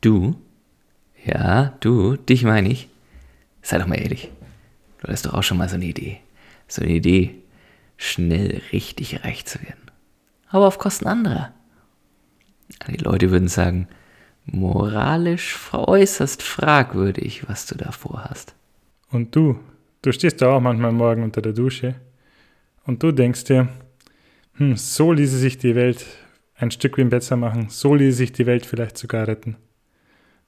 Du? Ja, du, dich meine ich. Sei doch mal ehrlich. Du hast doch auch schon mal so eine Idee. So eine Idee, schnell richtig reich zu werden. Aber auf Kosten anderer. Die Leute würden sagen, moralisch äußerst fragwürdig, was du da vorhast. Und du, du stehst da auch manchmal morgen unter der Dusche und du denkst dir, hm, so ließe sich die Welt ein Stück besser machen, so ließe sich die Welt vielleicht sogar retten.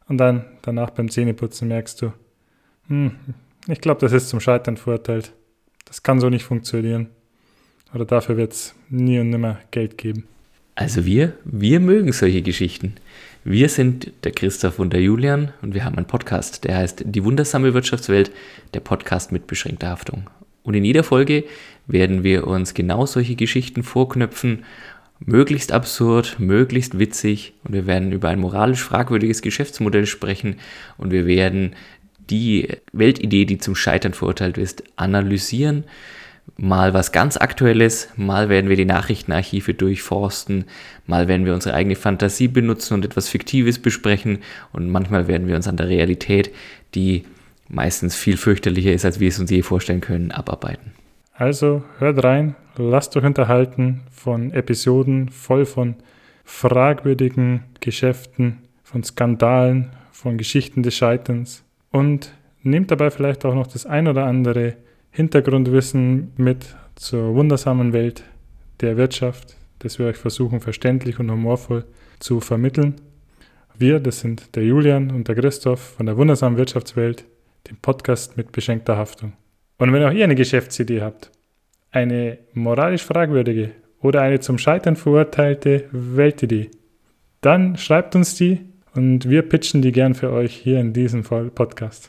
Und dann danach beim Zähneputzen merkst du, hm, ich glaube, das ist zum Scheitern verurteilt. Das kann so nicht funktionieren. Oder dafür wird es nie und nimmer Geld geben. Also wir, wir mögen solche Geschichten. Wir sind der Christoph und der Julian und wir haben einen Podcast, der heißt Die wundersame Wirtschaftswelt, der Podcast mit beschränkter Haftung. Und in jeder Folge werden wir uns genau solche Geschichten vorknöpfen möglichst absurd, möglichst witzig und wir werden über ein moralisch fragwürdiges Geschäftsmodell sprechen und wir werden die Weltidee, die zum Scheitern verurteilt ist, analysieren. Mal was ganz Aktuelles, mal werden wir die Nachrichtenarchive durchforsten, mal werden wir unsere eigene Fantasie benutzen und etwas Fiktives besprechen und manchmal werden wir uns an der Realität, die meistens viel fürchterlicher ist, als wir es uns je vorstellen können, abarbeiten. Also hört rein, lasst euch unterhalten von Episoden voll von fragwürdigen Geschäften, von Skandalen, von Geschichten des Scheiterns und nehmt dabei vielleicht auch noch das ein oder andere Hintergrundwissen mit zur wundersamen Welt der Wirtschaft, das wir euch versuchen verständlich und humorvoll zu vermitteln. Wir, das sind der Julian und der Christoph von der wundersamen Wirtschaftswelt, dem Podcast mit beschenkter Haftung. Und wenn auch ihr eine Geschäftsidee habt, eine moralisch fragwürdige oder eine zum Scheitern verurteilte Weltidee, dann schreibt uns die und wir pitchen die gern für euch hier in diesem Podcast.